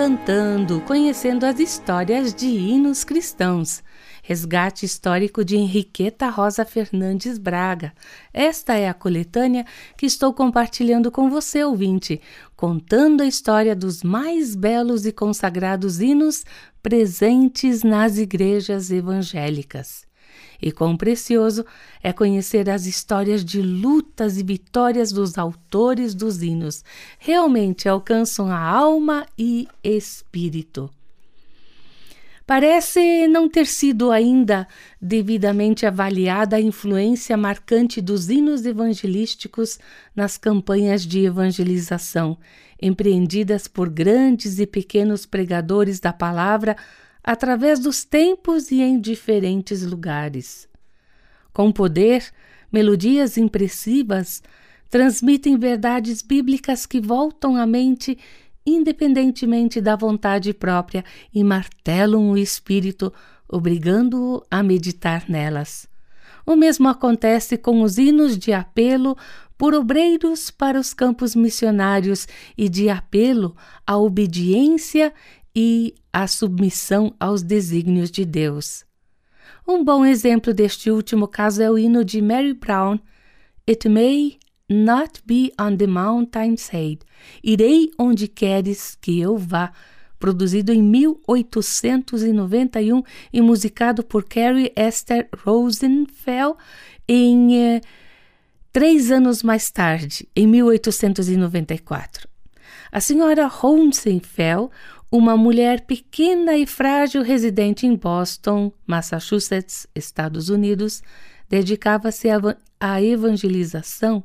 Cantando, conhecendo as histórias de hinos cristãos. Resgate histórico de Henriqueta Rosa Fernandes Braga. Esta é a coletânea que estou compartilhando com você, ouvinte, contando a história dos mais belos e consagrados hinos presentes nas igrejas evangélicas. E quão precioso é conhecer as histórias de lutas e vitórias dos autores dos hinos. Realmente alcançam a alma e espírito. Parece não ter sido ainda devidamente avaliada a influência marcante dos hinos evangelísticos nas campanhas de evangelização, empreendidas por grandes e pequenos pregadores da palavra através dos tempos e em diferentes lugares. Com poder, melodias impressivas transmitem verdades bíblicas que voltam à mente independentemente da vontade própria e martelam o espírito, obrigando-o a meditar nelas. O mesmo acontece com os hinos de apelo por obreiros para os campos missionários e de apelo à obediência e à submissão aos desígnios de Deus. Um bom exemplo deste último caso é o hino de Mary Brown, It May Not Be on the Mountainside, Irei onde queres que eu vá, produzido em 1891 e musicado por Carrie Esther Rosenfeld em eh, três anos mais tarde, em 1894. A senhora Rosenfeld uma mulher pequena e frágil residente em Boston, Massachusetts, Estados Unidos, dedicava-se à evangelização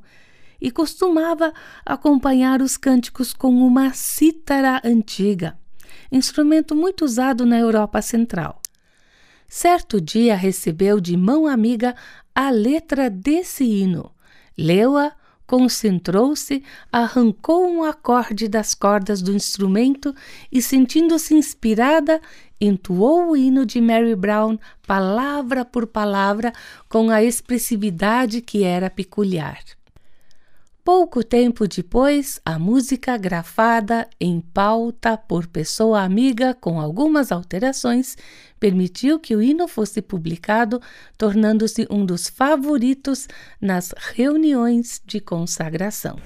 e costumava acompanhar os cânticos com uma cítara antiga, instrumento muito usado na Europa Central. Certo dia recebeu de mão amiga a letra desse hino, leu-a concentrou-se, arrancou um acorde das cordas do instrumento e, sentindo-se inspirada, entoou o hino de Mary Brown, palavra por palavra, com a expressividade que era peculiar. Pouco tempo depois, a música grafada em pauta por pessoa amiga com algumas alterações permitiu que o hino fosse publicado, tornando-se um dos favoritos nas reuniões de consagração.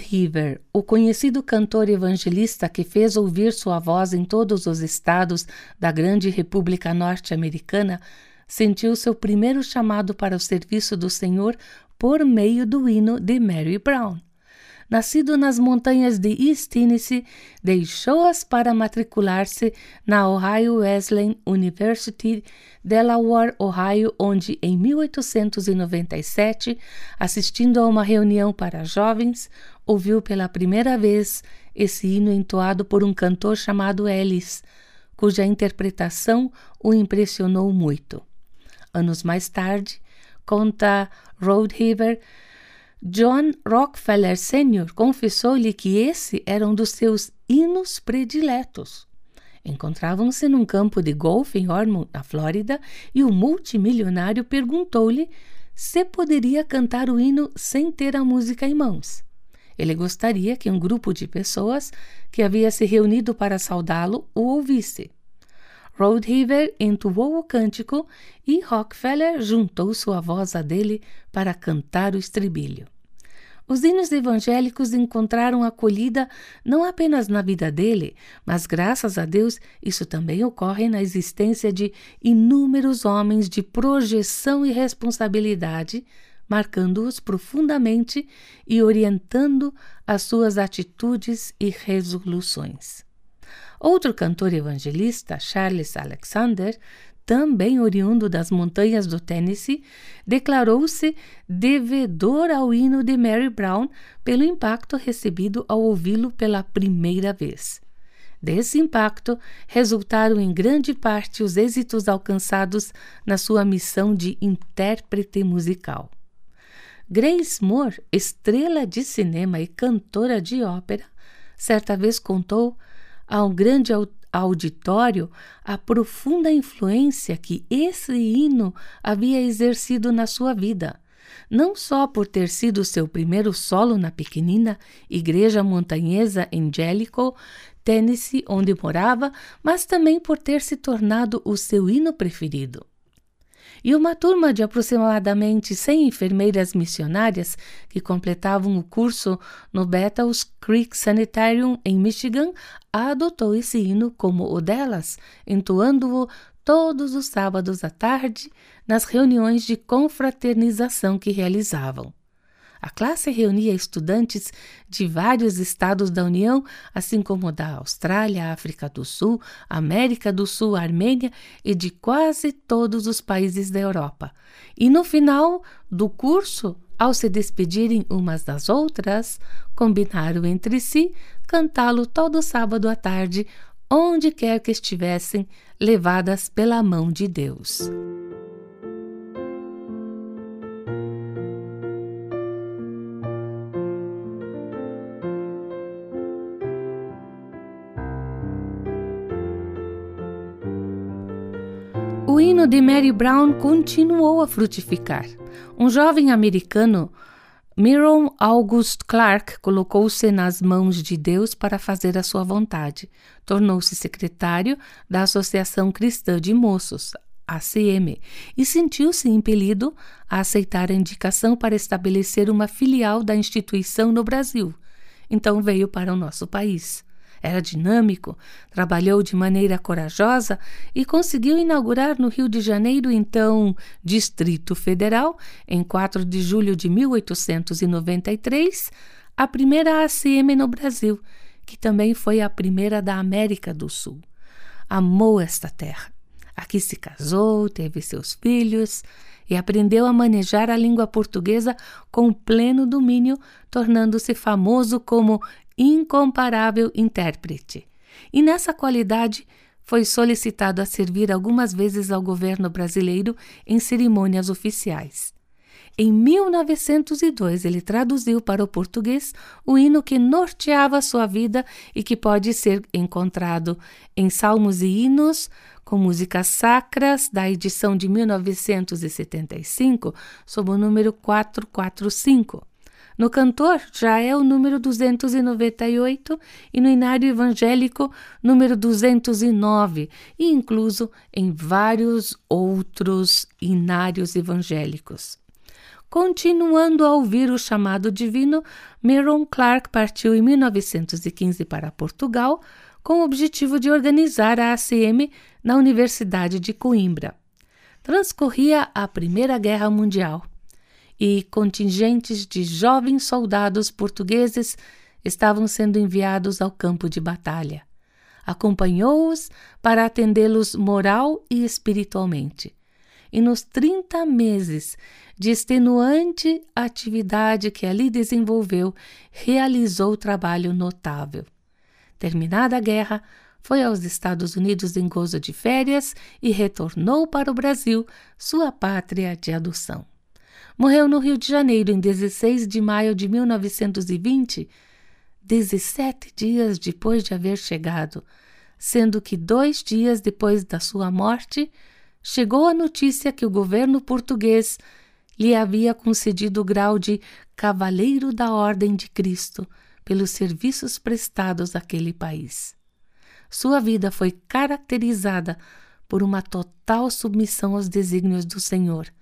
Heaver, o conhecido cantor evangelista que fez ouvir sua voz em todos os estados da grande República Norte-Americana, sentiu seu primeiro chamado para o serviço do Senhor por meio do hino de Mary Brown. Nascido nas montanhas de East Tennessee, deixou-as para matricular-se na Ohio Wesleyan University, Delaware, Ohio, onde, em 1897, assistindo a uma reunião para jovens, ouviu pela primeira vez esse hino entoado por um cantor chamado Ellis, cuja interpretação o impressionou muito. Anos mais tarde, conta Roadheaver, John Rockefeller Sr. confessou-lhe que esse era um dos seus hinos prediletos. Encontravam-se num campo de golfe em Ormond, na Flórida, e o multimilionário perguntou-lhe se poderia cantar o hino sem ter a música em mãos. Ele gostaria que um grupo de pessoas que havia se reunido para saudá-lo o ouvisse. Roadheaver entoou o cântico e Rockefeller juntou sua voz à dele para cantar o estribilho. Os hinos evangélicos encontraram acolhida não apenas na vida dele, mas graças a Deus isso também ocorre na existência de inúmeros homens de projeção e responsabilidade, marcando-os profundamente e orientando as suas atitudes e resoluções. Outro cantor evangelista, Charles Alexander, também oriundo das montanhas do Tennessee, declarou-se devedor ao hino de Mary Brown pelo impacto recebido ao ouvi-lo pela primeira vez. Desse impacto resultaram em grande parte os êxitos alcançados na sua missão de intérprete musical. Grace Moore, estrela de cinema e cantora de ópera, certa vez contou a um grande auditório a profunda influência que esse hino havia exercido na sua vida, não só por ter sido seu primeiro solo na pequenina igreja montanhesa em Jellicoe, Tennessee, onde morava, mas também por ter se tornado o seu hino preferido e uma turma de aproximadamente 100 enfermeiras missionárias que completavam o curso no Bethels Creek Sanitarium em Michigan adotou esse hino como o delas, entoando-o todos os sábados à tarde nas reuniões de confraternização que realizavam. A classe reunia estudantes de vários estados da União, assim como da Austrália, África do Sul, América do Sul, Armênia e de quase todos os países da Europa. E no final do curso, ao se despedirem umas das outras, combinaram entre si cantá-lo todo sábado à tarde, onde quer que estivessem, levadas pela mão de Deus. O hino de Mary Brown continuou a frutificar. Um jovem americano, Miron August Clark, colocou-se nas mãos de Deus para fazer a sua vontade. Tornou-se secretário da Associação Cristã de Moços, ACM, e sentiu-se impelido a aceitar a indicação para estabelecer uma filial da instituição no Brasil. Então veio para o nosso país. Era dinâmico, trabalhou de maneira corajosa e conseguiu inaugurar no Rio de Janeiro, então Distrito Federal, em 4 de julho de 1893, a primeira ACM no Brasil, que também foi a primeira da América do Sul. Amou esta terra. Aqui se casou, teve seus filhos e aprendeu a manejar a língua portuguesa com pleno domínio, tornando-se famoso como incomparável intérprete. E nessa qualidade foi solicitado a servir algumas vezes ao governo brasileiro em cerimônias oficiais. Em 1902, ele traduziu para o português o hino que norteava sua vida e que pode ser encontrado em Salmos e Hinos, com músicas sacras, da edição de 1975, sob o número 445. No cantor já é o número 298 e no inário evangélico número 209 e incluso em vários outros inários evangélicos. Continuando a ouvir o chamado divino, Meron Clark partiu em 1915 para Portugal com o objetivo de organizar a ACM na Universidade de Coimbra. Transcorria a Primeira Guerra Mundial e contingentes de jovens soldados portugueses estavam sendo enviados ao campo de batalha. Acompanhou-os para atendê-los moral e espiritualmente. E nos 30 meses de extenuante atividade que ali desenvolveu, realizou trabalho notável. Terminada a guerra, foi aos Estados Unidos em gozo de férias e retornou para o Brasil, sua pátria de adoção. Morreu no Rio de Janeiro em 16 de maio de 1920, 17 dias depois de haver chegado, sendo que dois dias depois da sua morte chegou a notícia que o governo português lhe havia concedido o grau de Cavaleiro da Ordem de Cristo pelos serviços prestados àquele país. Sua vida foi caracterizada por uma total submissão aos desígnios do Senhor,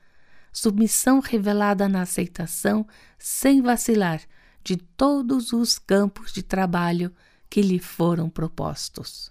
submissão revelada na aceitação, sem vacilar, de todos os campos de trabalho que lhe foram propostos.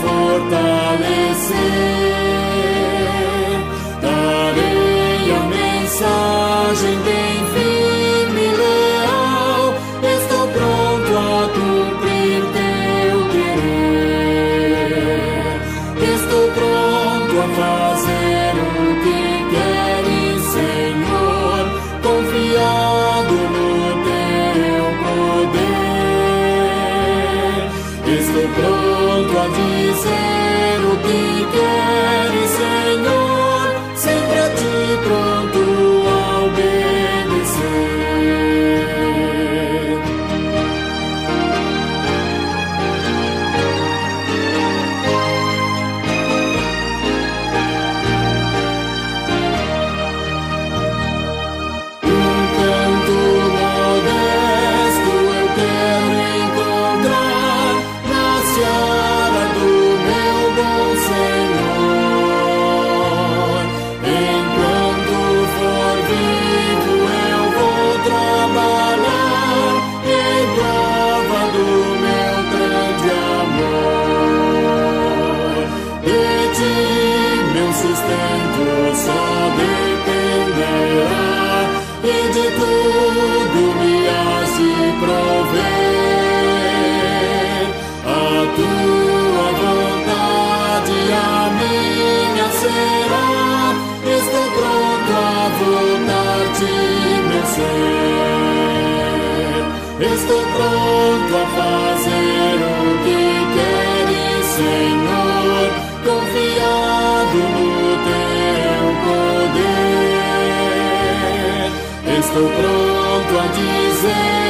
pronto a dizer o Estou pronto a dizer